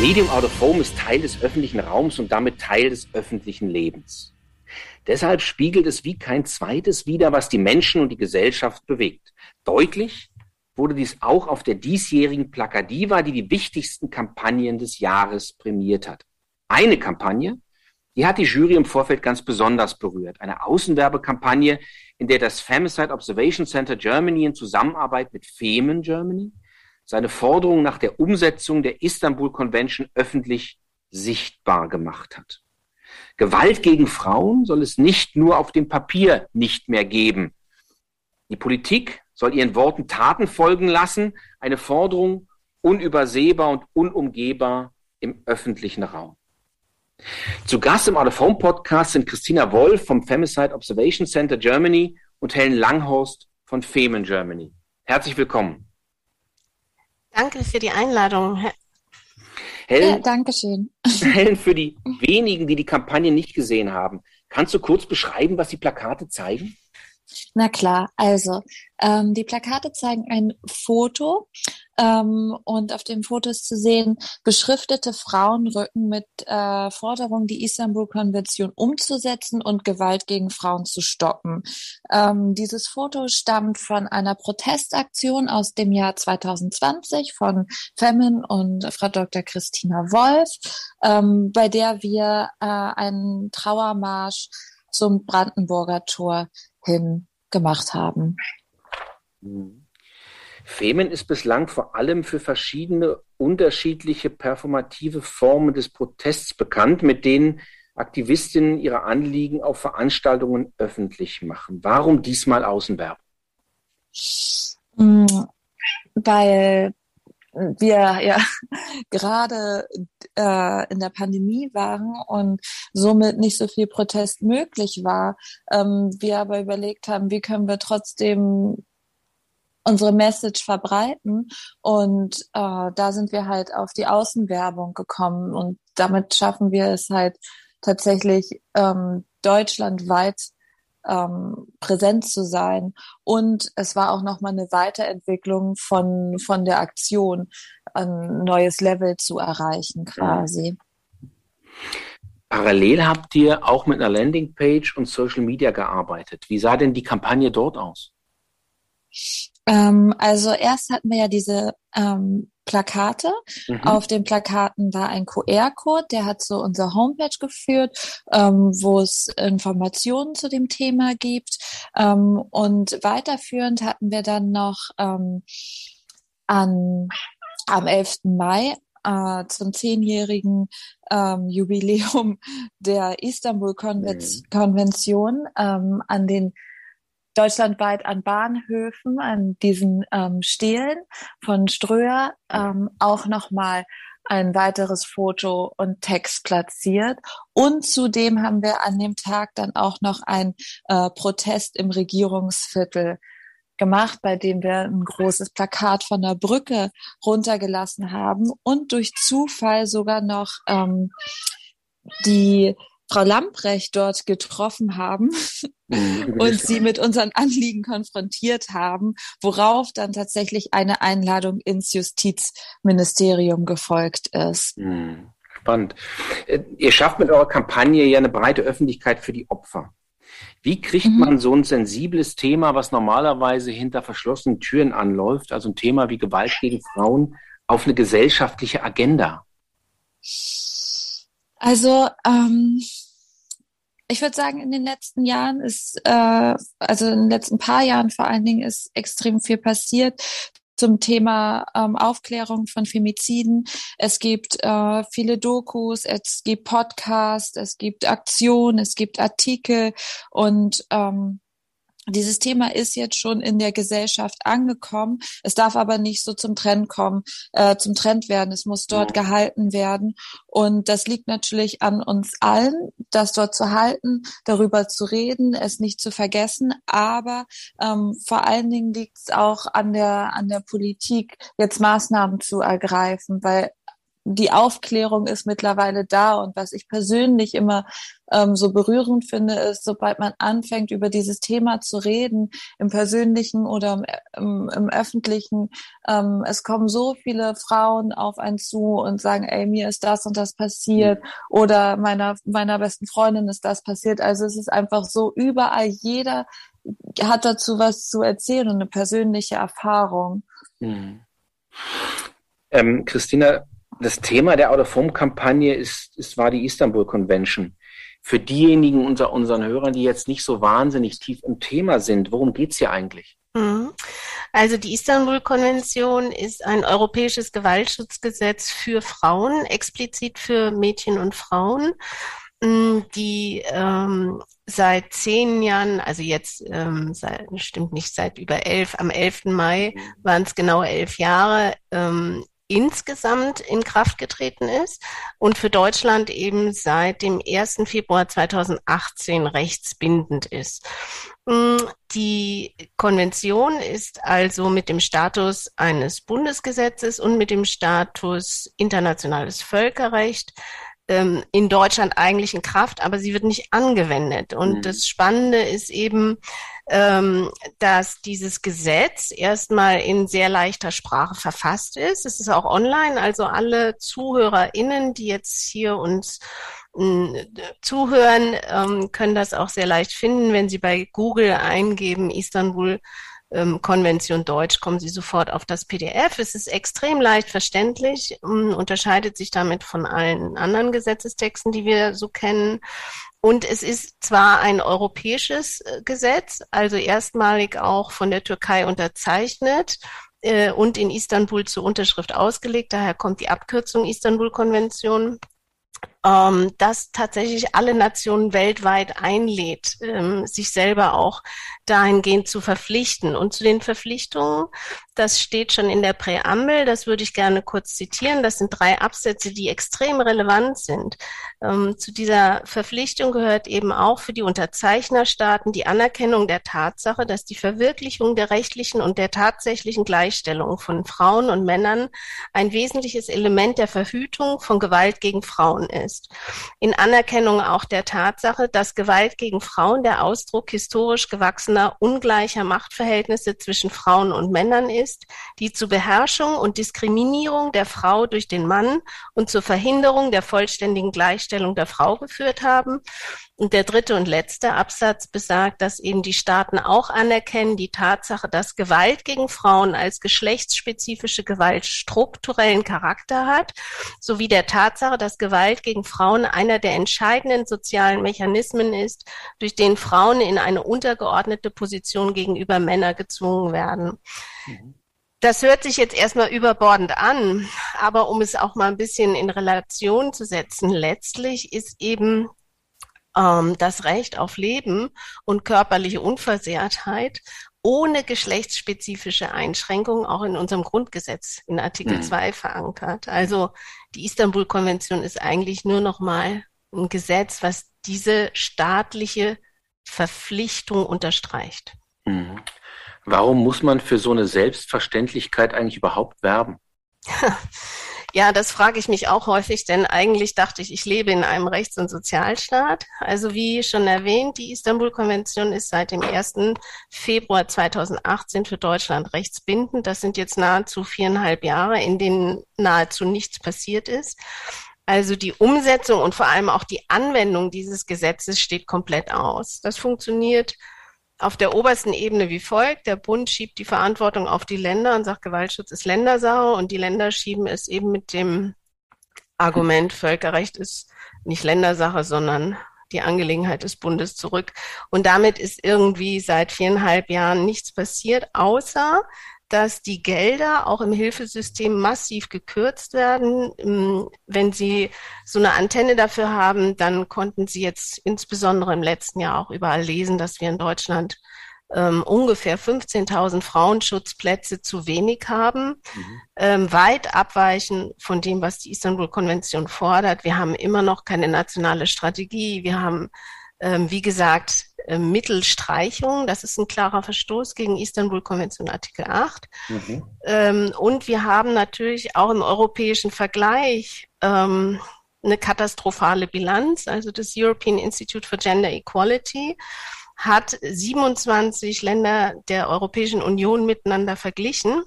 Medium Out of Home ist Teil des öffentlichen Raums und damit Teil des öffentlichen Lebens. Deshalb spiegelt es wie kein zweites wider, was die Menschen und die Gesellschaft bewegt. Deutlich wurde dies auch auf der diesjährigen Plakadiva, die die wichtigsten Kampagnen des Jahres prämiert hat. Eine Kampagne, die hat die Jury im Vorfeld ganz besonders berührt. Eine Außenwerbekampagne, in der das Femicide Observation Center Germany in Zusammenarbeit mit Femen Germany seine Forderung nach der Umsetzung der Istanbul Convention öffentlich sichtbar gemacht hat. Gewalt gegen Frauen soll es nicht nur auf dem Papier nicht mehr geben. Die Politik soll ihren Worten Taten folgen lassen, eine Forderung unübersehbar und unumgehbar im öffentlichen Raum. Zu Gast im Out Podcast sind Christina Wolf vom Femicide Observation Center Germany und Helen Langhorst von Femen Germany. Herzlich willkommen. Danke für die Einladung. Helen, ja, danke schön. Helen, für die wenigen, die die Kampagne nicht gesehen haben, kannst du kurz beschreiben, was die Plakate zeigen? Na klar, also ähm, die Plakate zeigen ein Foto ähm, und auf dem Foto ist zu sehen beschriftete Frauenrücken mit äh, Forderung, die Istanbul-Konvention umzusetzen und Gewalt gegen Frauen zu stoppen. Ähm, dieses Foto stammt von einer Protestaktion aus dem Jahr 2020 von Femin und Frau Dr. Christina Wolf, ähm, bei der wir äh, einen Trauermarsch zum Brandenburger Tor hin gemacht haben. Mhm. Femen ist bislang vor allem für verschiedene unterschiedliche performative Formen des Protests bekannt, mit denen Aktivistinnen ihre Anliegen auf Veranstaltungen öffentlich machen. Warum diesmal Außenwerbung? Mm, weil wir ja gerade äh, in der Pandemie waren und somit nicht so viel Protest möglich war. Ähm, wir aber überlegt haben, wie können wir trotzdem unsere Message verbreiten. Und äh, da sind wir halt auf die Außenwerbung gekommen und damit schaffen wir es halt tatsächlich ähm, deutschlandweit ähm, präsent zu sein. Und es war auch nochmal eine Weiterentwicklung von, von der Aktion, ein neues Level zu erreichen quasi. Parallel habt ihr auch mit einer Landingpage und Social Media gearbeitet. Wie sah denn die Kampagne dort aus? Ähm, also erst hatten wir ja diese ähm, Plakate. Mhm. Auf den Plakaten war ein QR-Code, der hat so unsere Homepage geführt, ähm, wo es Informationen zu dem Thema gibt. Ähm, und weiterführend hatten wir dann noch ähm, an, am 11. Mai äh, zum zehnjährigen ähm, Jubiläum der Istanbul-Konvention mhm. ähm, an den deutschlandweit an Bahnhöfen, an diesen ähm, Stelen von Ströer ähm, auch nochmal ein weiteres Foto und Text platziert. Und zudem haben wir an dem Tag dann auch noch ein äh, Protest im Regierungsviertel gemacht, bei dem wir ein großes Plakat von der Brücke runtergelassen haben und durch Zufall sogar noch ähm, die Frau Lamprecht dort getroffen haben mhm, und sie mit unseren Anliegen konfrontiert haben, worauf dann tatsächlich eine Einladung ins Justizministerium gefolgt ist. Mhm. Spannend. Äh, ihr schafft mit eurer Kampagne ja eine breite Öffentlichkeit für die Opfer. Wie kriegt mhm. man so ein sensibles Thema, was normalerweise hinter verschlossenen Türen anläuft, also ein Thema wie Gewalt gegen Frauen, auf eine gesellschaftliche Agenda? Also ähm, ich würde sagen, in den letzten Jahren ist, äh, also in den letzten paar Jahren vor allen Dingen ist extrem viel passiert zum Thema ähm, Aufklärung von Femiziden. Es gibt äh, viele Dokus, es gibt Podcasts, es gibt Aktionen, es gibt Artikel und ähm, dieses Thema ist jetzt schon in der Gesellschaft angekommen. Es darf aber nicht so zum Trend kommen, äh, zum Trend werden. Es muss dort gehalten werden. Und das liegt natürlich an uns allen, das dort zu halten, darüber zu reden, es nicht zu vergessen. Aber ähm, vor allen Dingen liegt es auch an der, an der Politik, jetzt Maßnahmen zu ergreifen, weil die Aufklärung ist mittlerweile da und was ich persönlich immer ähm, so berührend finde, ist, sobald man anfängt, über dieses Thema zu reden, im persönlichen oder im, im, im öffentlichen, ähm, es kommen so viele Frauen auf einen zu und sagen, ey, mir ist das und das passiert mhm. oder meiner, meiner besten Freundin ist das passiert. Also es ist einfach so überall jeder hat dazu was zu erzählen und eine persönliche Erfahrung. Mhm. Ähm, Christina, das Thema der Out-of-Home-Kampagne ist, ist, war die Istanbul Convention. Für diejenigen unter unseren Hörern, die jetzt nicht so wahnsinnig tief im Thema sind, worum geht es hier eigentlich? Mhm. Also die Istanbul-Konvention ist ein europäisches Gewaltschutzgesetz für Frauen, explizit für Mädchen und Frauen, mm, die ähm, seit zehn Jahren, also jetzt ähm, seit, stimmt nicht seit über elf, am 11. Mai mhm. waren es genau elf Jahre, ähm, insgesamt in Kraft getreten ist und für Deutschland eben seit dem 1. Februar 2018 rechtsbindend ist. Mm, die Konvention ist also mit dem Status eines Bundesgesetzes und mit dem Status internationales Völkerrecht ähm, in Deutschland eigentlich in Kraft, aber sie wird nicht angewendet. Und mhm. das Spannende ist eben, ähm, dass dieses Gesetz erstmal in sehr leichter Sprache verfasst ist. Es ist auch online, also alle ZuhörerInnen, die jetzt hier uns äh, zuhören, ähm, können das auch sehr leicht finden, wenn sie bei Google eingeben, Istanbul ähm, Konvention Deutsch, kommen Sie sofort auf das PDF. Es ist extrem leicht verständlich, ähm, unterscheidet sich damit von allen anderen Gesetzestexten, die wir so kennen. Und es ist zwar ein europäisches äh, Gesetz, also erstmalig auch von der Türkei unterzeichnet äh, und in Istanbul zur Unterschrift ausgelegt. Daher kommt die Abkürzung Istanbul-Konvention ähm, das tatsächlich alle Nationen weltweit einlädt, ähm, sich selber auch dahingehend zu verpflichten. Und zu den Verpflichtungen, das steht schon in der Präambel, das würde ich gerne kurz zitieren. Das sind drei Absätze, die extrem relevant sind. Ähm, zu dieser Verpflichtung gehört eben auch für die Unterzeichnerstaaten die Anerkennung der Tatsache, dass die Verwirklichung der rechtlichen und der tatsächlichen Gleichstellung von Frauen und Männern ein wesentliches Element der Verhütung von Gewalt gegen Frauen ist. In Anerkennung auch der Tatsache, dass Gewalt gegen Frauen der Ausdruck historisch gewachsener ungleicher Machtverhältnisse zwischen Frauen und Männern ist, die zu Beherrschung und Diskriminierung der Frau durch den Mann und zur Verhinderung der vollständigen Gleichstellung der Frau geführt haben. Und der dritte und letzte Absatz besagt, dass eben die Staaten auch anerkennen die Tatsache, dass Gewalt gegen Frauen als geschlechtsspezifische Gewalt strukturellen Charakter hat, sowie der Tatsache, dass Gewalt gegen Frauen einer der entscheidenden sozialen Mechanismen ist, durch den Frauen in eine untergeordnete Position gegenüber Männern gezwungen werden. Mhm. Das hört sich jetzt erstmal überbordend an, aber um es auch mal ein bisschen in Relation zu setzen, letztlich ist eben ähm, das Recht auf Leben und körperliche Unversehrtheit ohne geschlechtsspezifische Einschränkungen auch in unserem Grundgesetz in Artikel mhm. 2 verankert. Also die Istanbul-Konvention ist eigentlich nur noch mal ein Gesetz, was diese staatliche Verpflichtung unterstreicht. Mhm. Warum muss man für so eine Selbstverständlichkeit eigentlich überhaupt werben? Ja, das frage ich mich auch häufig, denn eigentlich dachte ich, ich lebe in einem Rechts- und Sozialstaat. Also wie schon erwähnt, die Istanbul-Konvention ist seit dem 1. Februar 2018 für Deutschland rechtsbindend. Das sind jetzt nahezu viereinhalb Jahre, in denen nahezu nichts passiert ist. Also die Umsetzung und vor allem auch die Anwendung dieses Gesetzes steht komplett aus. Das funktioniert auf der obersten Ebene wie folgt. Der Bund schiebt die Verantwortung auf die Länder und sagt, Gewaltschutz ist Ländersache und die Länder schieben es eben mit dem Argument, Völkerrecht ist nicht Ländersache, sondern die Angelegenheit des Bundes zurück. Und damit ist irgendwie seit viereinhalb Jahren nichts passiert, außer dass die Gelder auch im Hilfesystem massiv gekürzt werden. Ähm, wenn Sie so eine Antenne dafür haben, dann konnten Sie jetzt insbesondere im letzten Jahr auch überall lesen, dass wir in Deutschland ähm, ungefähr 15.000 Frauenschutzplätze zu wenig haben, mhm. ähm, weit abweichen von dem, was die Istanbul-Konvention fordert. Wir haben immer noch keine nationale Strategie. Wir haben Ähm, wie gesagt, Mittelstreichung, das ist ein klarer Verstoß gegen Istanbul-Konvention Artikel 8. Mhm. Ähm, und wir haben natürlich auch im europäischen Vergleich ähm, eine katastrophale Bilanz. Also das European Institute for Gender Equality hat 27 Länder der Europäischen Union miteinander verglichen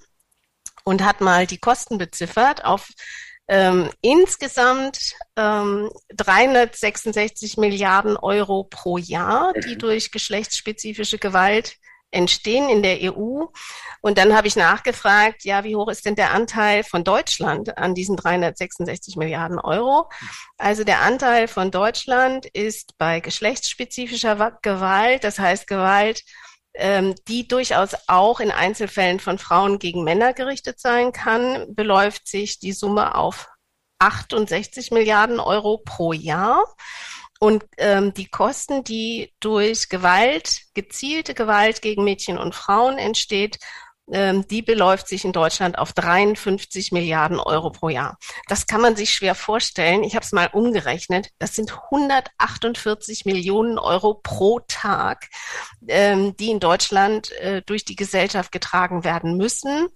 und hat mal die Kosten beziffert auf ähm, insgesamt ähm, 366 Milliarden Euro pro Jahr, die mhm. durch geschlechtsspezifische Gewalt entstehen in der EU. Und dann habe ich nachgefragt, ja, wie hoch ist denn der Anteil von Deutschland an diesen 366 Milliarden Euro? Also der Anteil von Deutschland ist bei geschlechtsspezifischer Gewalt, das heißt Gewalt, ähm, die durchaus auch in Einzelfällen von Frauen gegen Männer gerichtet sein kann, beläuft sich die Summe auf 68 Milliarden Euro pro Jahr. Und ähm, die Kosten, die durch Gewalt, gezielte Gewalt gegen Mädchen und Frauen entsteht, die beläuft sich in Deutschland auf 53 Milliarden Euro pro Jahr. Das kann man sich schwer vorstellen. Ich habe es mal umgerechnet. Das sind 148 Millionen Euro pro Tag, ähm, die in Deutschland äh, durch die Gesellschaft getragen werden müssen.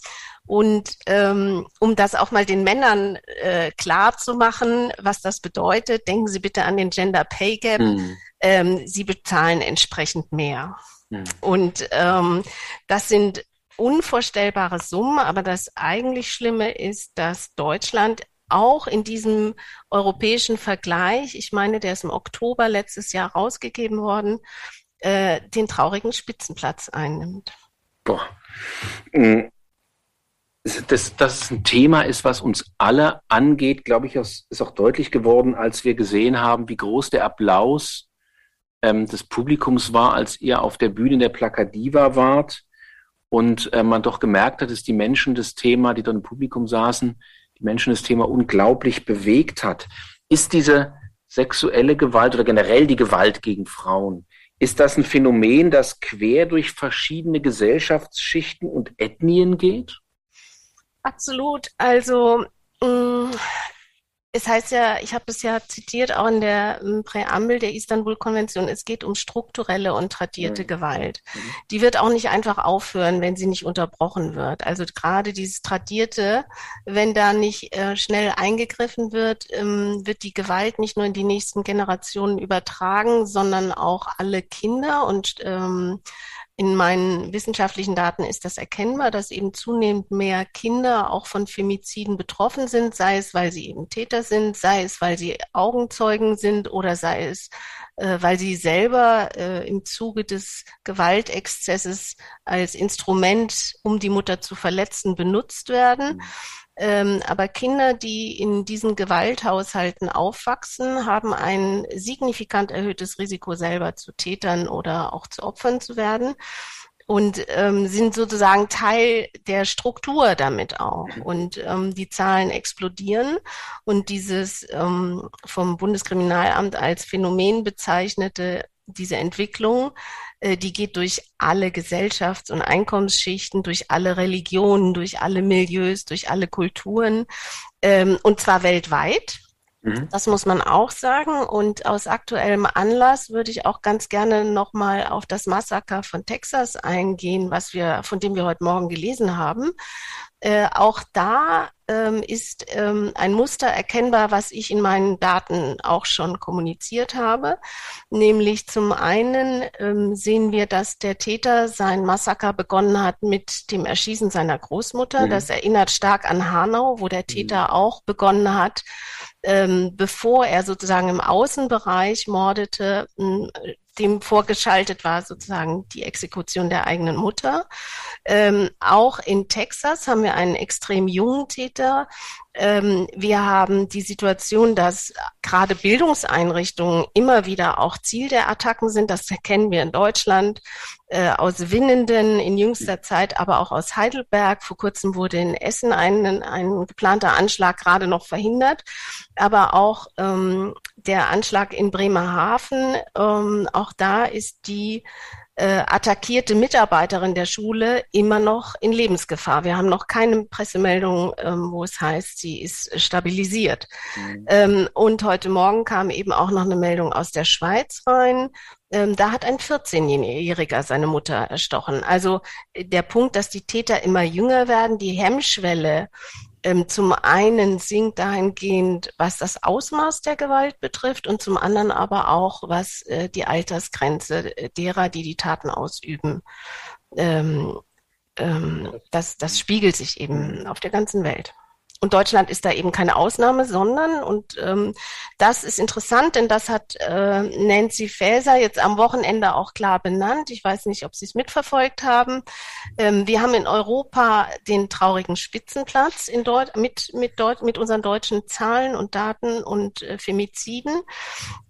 Und ähm, um das auch mal den Männern äh, klar zu machen, was das bedeutet, denken Sie bitte an den Gender Pay Gap. Mhm. Ähm, sie bezahlen entsprechend mehr. Mhm. Und ähm, das sind unvorstellbare Summen, aber das eigentlich Schlimme ist, dass Deutschland auch in diesem europäischen Vergleich, ich meine, der ist im Oktober letztes Jahr rausgegeben worden, äh, den traurigen Spitzenplatz einnimmt. Boah. Mm. Das, das ein Thema ist, was uns alle angeht, glaube ich, ist auch deutlich geworden, als wir gesehen haben, wie groß der Applaus ähm, des Publikums war, als ihr auf der Bühne der Plakadiva wart und äh, man doch gemerkt hat, dass die Menschen das Thema, die dort im Publikum saßen, die Menschen das Thema unglaublich bewegt hat. Ist diese sexuelle Gewalt oder generell die Gewalt gegen Frauen, ist das ein Phänomen, das quer durch verschiedene Gesellschaftsschichten und Ethnien geht? Absolut. Also mh, mm, es heißt ja, ich habe es ja zitiert, auch in der Präambel der Istanbul-Konvention, es geht um strukturelle und tradierte mhm. Gewalt. Mhm. Die wird auch nicht einfach aufhören, wenn sie nicht unterbrochen wird. Also gerade dieses Tradierte, wenn da nicht äh, schnell eingegriffen wird, ähm, wird die Gewalt nicht nur in die nächsten Generationen übertragen, sondern auch alle Kinder und ähm, in meinen wissenschaftlichen Daten ist das erkennbar, dass eben zunehmend mehr Kinder auch von Femiziden betroffen sind, sei es, weil sie eben Täter sind, sei es, weil sie Augenzeugen sind oder sei es, äh, weil sie selber äh, im Zuge des Gewaltexzesses als Instrument, um die Mutter zu verletzen, benutzt werden. Mhm. Ähm, aber Kinder, die in diesen Gewalthaushalten aufwachsen, haben ein signifikant erhöhtes Risiko, selber zu Tätern oder auch zu Opfern zu werden und ähm, sind sozusagen Teil der Struktur damit auch. Und ähm, die Zahlen explodieren und dieses ähm, vom Bundeskriminalamt als Phänomen bezeichnete diese Entwicklung die geht durch alle Gesellschafts- und Einkommensschichten, durch alle Religionen, durch alle Milieus, durch alle Kulturen, ähm, und zwar weltweit. Mhm. Das muss man auch sagen. Und aus aktuellem Anlass würde ich auch ganz gerne nochmal auf das Massaker von Texas eingehen, was wir, von dem wir heute Morgen gelesen haben. Äh, auch da ähm, ist ähm, ein Muster erkennbar, was ich in meinen Daten auch schon kommuniziert habe. Nämlich zum einen ähm, sehen wir, dass der Täter sein Massaker begonnen hat mit dem Erschießen seiner Großmutter. Mhm. Das erinnert stark an Hanau, wo der Täter mhm. auch begonnen hat, ähm, bevor er sozusagen im Außenbereich mordete, dem vorgeschaltet war sozusagen die Exekution der eigenen Mutter. Ähm, auch in Texas haben wir einen extrem jungen Täter. Ähm, wir haben die Situation, dass gerade Bildungseinrichtungen immer wieder auch Ziel der Attacken sind. Das kennen wir in Deutschland äh, aus Winnenden in jüngster Zeit, aber auch aus Heidelberg. Vor kurzem wurde in Essen ein, ein geplanter Anschlag gerade noch verhindert. Aber auch ähm, der Anschlag in Bremerhaven, ähm, auch da ist die äh, attackierte Mitarbeiterin der Schule immer noch in Lebensgefahr. Wir haben noch keine Pressemeldung, ähm, wo es heißt, sie ist stabilisiert. Mhm. Ähm, und heute Morgen kam eben auch noch eine Meldung aus der Schweiz rein. Ähm, da hat ein 14-Jähriger seine Mutter erstochen. Also äh, der Punkt, dass die Täter immer jünger werden, die Hemmschwelle, ähm, zum einen sinkt dahingehend, was das Ausmaß der Gewalt betrifft und zum anderen aber auch, was äh, die Altersgrenze äh, derer, die die Taten ausüben. Ähm, ähm, das, das spiegelt sich eben auf der ganzen Welt. Und Deutschland ist da eben keine Ausnahme, sondern, und ähm, das ist interessant, denn das hat äh, Nancy Faeser jetzt am Wochenende auch klar benannt. Ich weiß nicht, ob Sie es mitverfolgt haben. Ähm, wir haben in Europa den traurigen Spitzenplatz in Deut mit, mit, Deut mit unseren deutschen Zahlen und Daten und äh, Femiziden.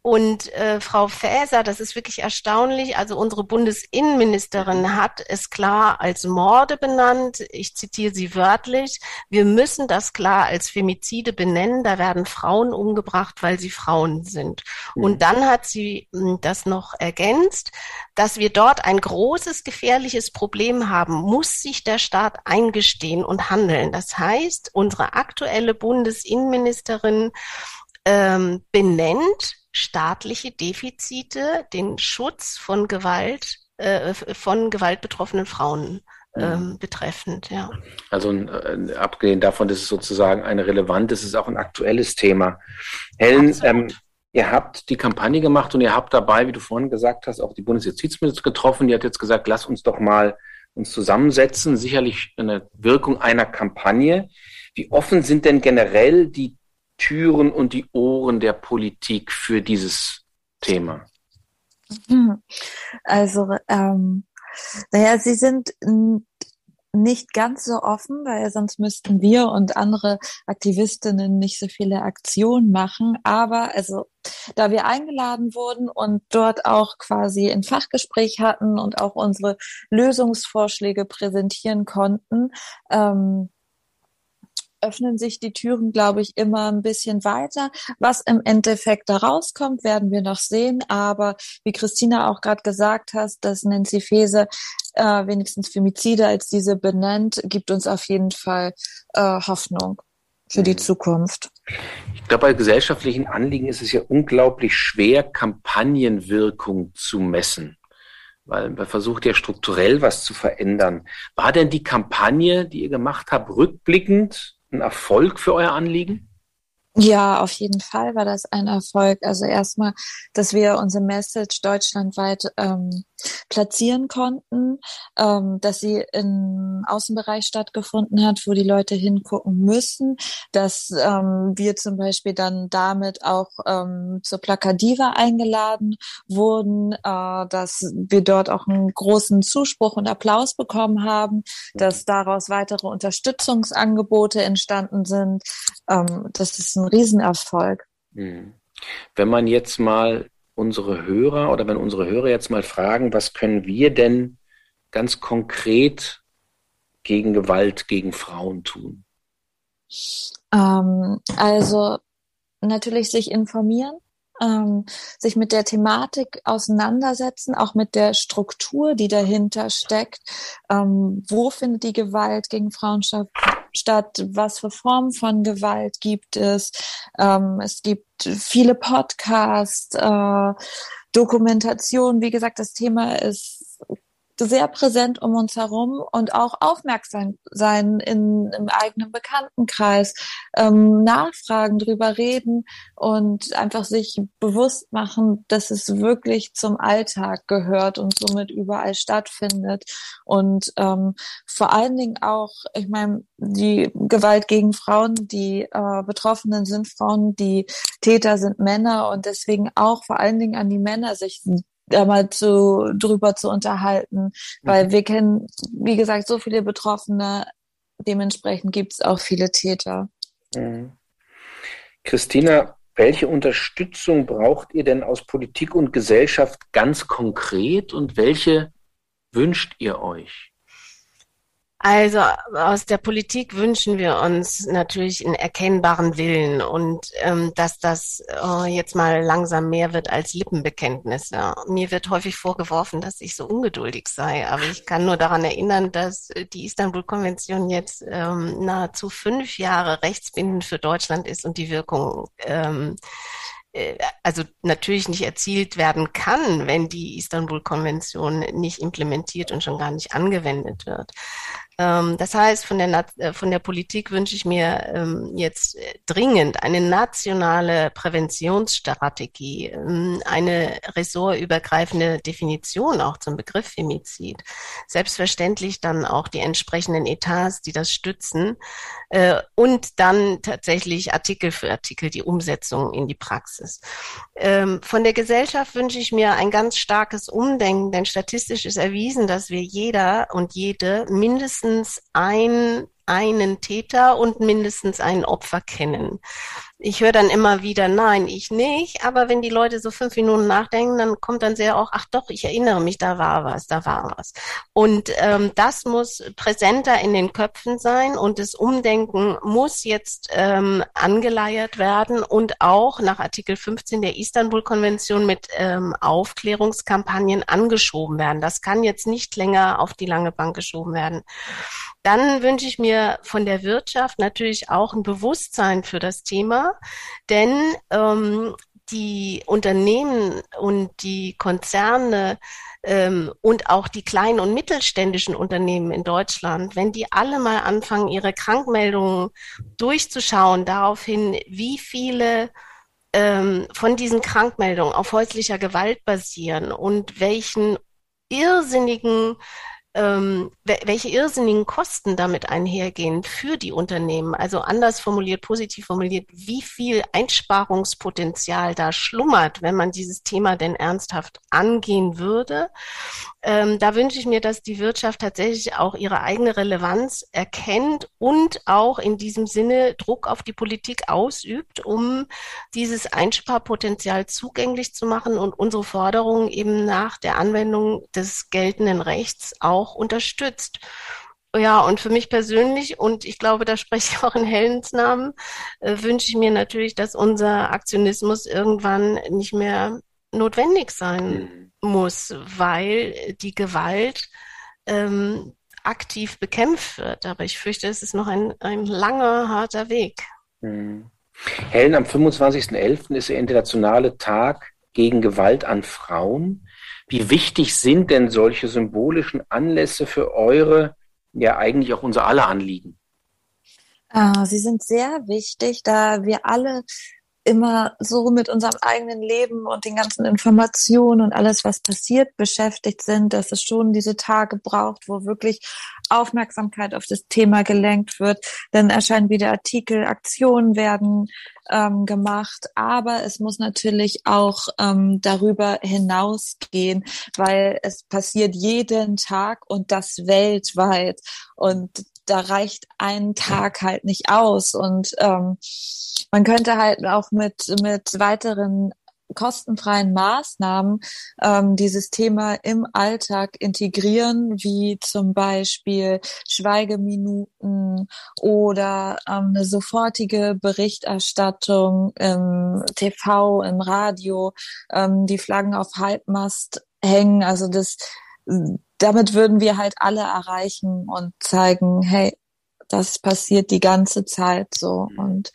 Und äh, Frau Faeser, das ist wirklich erstaunlich, also unsere Bundesinnenministerin hat es klar als Morde benannt. Ich zitiere sie wörtlich. Wir müssen das klar als Femizide benennen. Da werden Frauen umgebracht, weil sie Frauen sind. Mhm. Und dann hat sie hm, das noch ergänzt, dass wir dort ein großes, gefährliches Problem haben, muss sich der Staat eingestehen und handeln. Das heißt, unsere aktuelle Bundesinnenministerin ähm, benennt staatliche Defizite den Schutz von Gewalt, äh, von gewaltbetroffenen Frauen. Ähm, betreffend, ja. Also äh, abgesehen davon, dass es sozusagen ein relevantes, ist auch ein aktuelles Thema. Helen, ähm, ihr habt die Kampagne gemacht und ihr habt dabei, wie du vorhin gesagt hast, auch die Bundesjustizministerin getroffen. Die hat jetzt gesagt, lass uns doch mal uns zusammensetzen. Sicherlich eine Wirkung einer Kampagne. Wie offen sind denn generell die Türen und die Ohren der Politik für dieses Thema? Also, ähm, naja, sie sind nicht ganz so offen, weil sonst müssten wir und andere Aktivistinnen nicht so viele Aktionen machen. Aber also, da wir eingeladen wurden und dort auch quasi ein Fachgespräch hatten und auch unsere Lösungsvorschläge präsentieren konnten, ähm, öffnen sich die Türen, glaube ich, immer ein bisschen weiter. Was im Endeffekt da rauskommt, werden wir noch sehen. Aber wie Christina auch gerade gesagt hat, dass Nancy Faeser äh, wenigstens Femizide als diese benennt, gibt uns auf jeden Fall äh, Hoffnung für die mhm. Zukunft. Ich glaube, bei gesellschaftlichen Anliegen ist es ja unglaublich schwer, Kampagnenwirkung zu messen weil man versucht ja strukturell was zu verändern. War denn die Kampagne, die ihr gemacht habt, rückblickend ein Erfolg für euer Anliegen? Ja, auf jeden Fall war das ein Erfolg. Also erstmal, dass wir unsere Message deutschlandweit ähm, platzieren konnten, ähm, dass sie im Außenbereich stattgefunden hat, wo die Leute hingucken müssen, dass ähm, wir zum Beispiel dann damit auch ähm, zur Plakadiva eingeladen wurden, äh, dass wir dort auch einen großen Zuspruch und Applaus bekommen haben, dass daraus weitere Unterstützungsangebote entstanden sind. Ähm, das ist ein Riesenerfolg. Mhm. Wenn man jetzt mal unsere Hörer oder wenn unsere Hörer jetzt mal fragen, was können wir denn ganz konkret gegen Gewalt gegen Frauen tun? Ähm, also natürlich sich informieren, ähm, sich mit der Thematik auseinandersetzen, auch mit der Struktur, die dahinter steckt. Ähm, wo findet die Gewalt gegen Frauen statt? Was für Formen von Gewalt gibt es? Ähm, es gibt viele Podcasts, äh, Dokumentation. Wie gesagt, das Thema ist sehr präsent um uns herum und auch aufmerksam sein in, im eigenen Bekanntenkreis, ähm, nachfragen, drüber reden und einfach sich bewusst machen, dass es wirklich zum Alltag gehört und somit überall stattfindet. Und ähm, vor allen Dingen auch, ich meine, die Gewalt gegen Frauen, die äh, Betroffenen sind Frauen, die Täter sind Männer und deswegen auch vor allen Dingen an die Männer sich da mal zu, drüber zu unterhalten, weil mhm. wir kennen, wie gesagt, so viele Betroffene, dementsprechend gibt es auch viele Täter. Mhm. Christina, welche Unterstützung braucht ihr denn aus Politik und Gesellschaft ganz konkret und welche wünscht ihr euch? Also aus der Politik wünschen wir uns natürlich einen erkennbaren Willen und ähm, dass das äh, jetzt mal langsam mehr wird als Lippenbekenntnisse. Mir wird häufig vorgeworfen, dass ich so ungeduldig sei, aber ich kann nur daran erinnern, dass die Istanbul-Konvention jetzt ähm, nahezu fünf Jahre rechtsbindend für Deutschland ist und die Wirkung ähm, äh, also natürlich nicht erzielt werden kann, wenn die Istanbul-Konvention nicht implementiert und schon gar nicht angewendet wird. Ähm, das heißt, von der, äh, von der Politik wünsche ich mir ähm, jetzt äh, dringend eine nationale Präventionsstrategie, ähm, eine ressortübergreifende Definition auch zum Begriff Femizid. Selbstverständlich dann auch die entsprechenden Etats, die das stützen äh, und dann tatsächlich Artikel für Artikel die Umsetzung in die Praxis. Von der Gesellschaft wünsche ich mir ein ganz starkes Umdenken, denn statistisch ist erwiesen, dass wir jeder und jede mindestens mindestens ein, einen Täter und mindestens ein Opfer kennen ich höre dann immer wieder, nein, ich nicht. Aber wenn die Leute so fünf Minuten nachdenken, dann kommt dann sehr auch, ach doch, ich erinnere mich, da war was, da war was. Und ähm, das muss präsenter in den Köpfen sein und das Umdenken muss jetzt ähm, angeleiert werden und auch nach Artikel 15 der Istanbul-Konvention mit ähm, Aufklärungskampagnen angeschoben werden. Das kann jetzt nicht länger auf die lange Bank geschoben werden. Dann wünsche ich mir von der Wirtschaft natürlich auch ein Bewusstsein für das Thema, denn ähm, die Unternehmen und die Konzerne ähm, und auch die kleinen und mittelständischen Unternehmen in Deutschland, wenn die alle mal anfangen, ihre Krankmeldungen durchzuschauen, daraufhin, wie viele ähm, von diesen Krankmeldungen auf häuslicher Gewalt basieren und welchen irrsinnigen ähm, welche irrsinnigen Kosten damit einhergehen für die Unternehmen. Also anders formuliert, positiv formuliert, wie viel Einsparungspotenzial da schlummert, wenn man dieses Thema denn ernsthaft angehen würde. Ähm, da wünsche ich mir, dass die Wirtschaft tatsächlich auch ihre eigene Relevanz erkennt und auch in diesem Sinne Druck auf die Politik ausübt, um dieses Einsparpotenzial zugänglich zu machen und unsere Forderungen eben nach der Anwendung des geltenden Rechts auch unterstützt. Ja, und für mich persönlich, und ich glaube, da spreche ich auch in Helens Namen, äh, wünsche ich mir natürlich, dass unser Aktionismus irgendwann nicht mehr notwendig sein mhm. Muss, weil die Gewalt ähm, aktiv bekämpft wird. Aber ich fürchte, es ist noch ein, ein langer, harter Weg. Mhm. Helen, am 25.11. ist der internationale Tag gegen Gewalt an Frauen. Wie wichtig sind denn solche symbolischen Anlässe für eure, ja eigentlich auch unser aller Anliegen? Ah, sie sind sehr wichtig, da wir alle immer so mit unserem eigenen Leben und den ganzen Informationen und alles, was passiert, beschäftigt sind, dass es schon diese Tage braucht, wo wirklich Aufmerksamkeit auf das Thema gelenkt wird. Dann erscheinen wieder Artikel, Aktionen werden ähm, gemacht, aber es muss natürlich auch ähm, darüber hinausgehen, weil es passiert jeden Tag und das weltweit. Und da reicht ein Tag halt nicht aus. Und ähm, man könnte halt auch mit, mit weiteren kostenfreien Maßnahmen ähm, dieses Thema im Alltag integrieren, wie zum Beispiel Schweigeminuten oder ähm, eine sofortige Berichterstattung im TV, im Radio, ähm, die Flaggen auf Halbmast hängen. Also das damit würden wir halt alle erreichen und zeigen, hey, das passiert die ganze Zeit so. Mhm. Und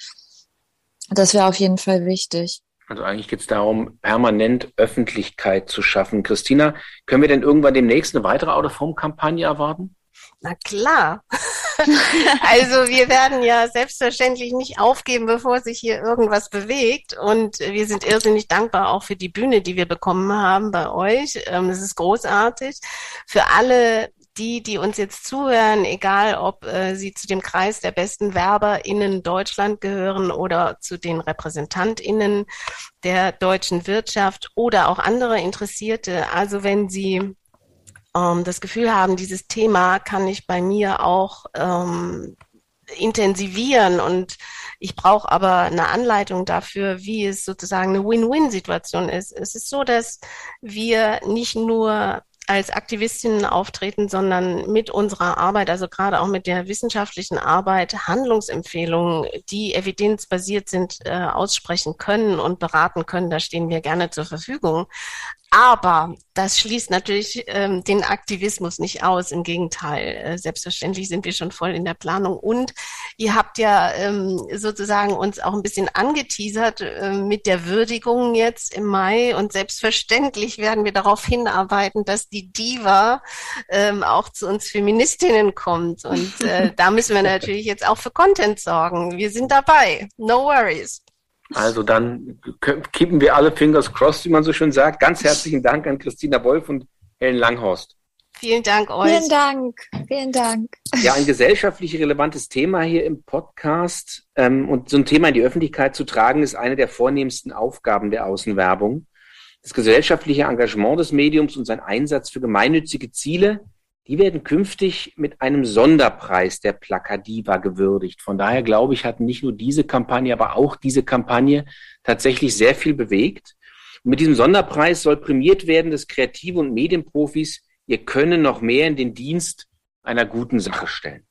das wäre auf jeden Fall wichtig. Also eigentlich geht es darum, permanent Öffentlichkeit zu schaffen. Christina, können wir denn irgendwann demnächst eine weitere Out-of-Home-Kampagne erwarten? Na klar. also wir werden ja selbstverständlich nicht aufgeben, bevor sich hier irgendwas bewegt. Und wir sind irrsinnig dankbar auch für die Bühne, die wir bekommen haben bei euch. Ähm, es ist großartig. Für alle die, die uns jetzt zuhören, egal ob äh, sie zu dem Kreis der besten WerberInnen Deutschland gehören oder zu den RepräsentantInnen der deutschen Wirtschaft oder auch andere Interessierte. Also wenn Sie ähm, das Gefühl haben, dieses Thema kann ich bei mir auch ähm, intensivieren und ich brauche aber eine Anleitung dafür, wie es sozusagen eine Win-Win-Situation ist. Es ist so, dass wir nicht nur als Aktivistinnen auftreten, sondern mit unserer Arbeit, also gerade auch mit der wissenschaftlichen Arbeit, Handlungsempfehlungen, die evidenzbasiert sind, äh, aussprechen können und beraten können. Da stehen wir gerne zur Verfügung. Aber das schließt natürlich ähm, den Aktivismus nicht aus. Im Gegenteil, äh, selbstverständlich sind wir schon voll in der Planung. Und ihr habt ja ähm, sozusagen uns auch ein bisschen angeteasert äh, mit der Würdigung jetzt im Mai. Und selbstverständlich werden wir darauf hinarbeiten, dass die Diva ähm, auch zu uns Feministinnen kommt. Und äh, da müssen wir natürlich jetzt auch für Content sorgen. Wir sind dabei. No worries. Also dann kippen wir alle Fingers crossed, wie man so schön sagt. Ganz herzlichen Dank an Christina Wolf und Helen Langhorst. Vielen Dank euch. Vielen Dank. Vielen Dank. Ja, ein gesellschaftlich relevantes Thema hier im Podcast. Ähm, und so ein Thema in die Öffentlichkeit zu tragen, ist eine der vornehmsten Aufgaben der Außenwerbung. Das gesellschaftliche Engagement des Mediums und sein Einsatz für gemeinnützige Ziele die werden künftig mit einem Sonderpreis der Plakadiva gewürdigt. Von daher glaube ich, hat nicht nur diese Kampagne, aber auch diese Kampagne tatsächlich sehr viel bewegt. Und mit diesem Sonderpreis soll prämiert werden, dass Kreative und Medienprofis ihr Können noch mehr in den Dienst einer guten Sache stellen.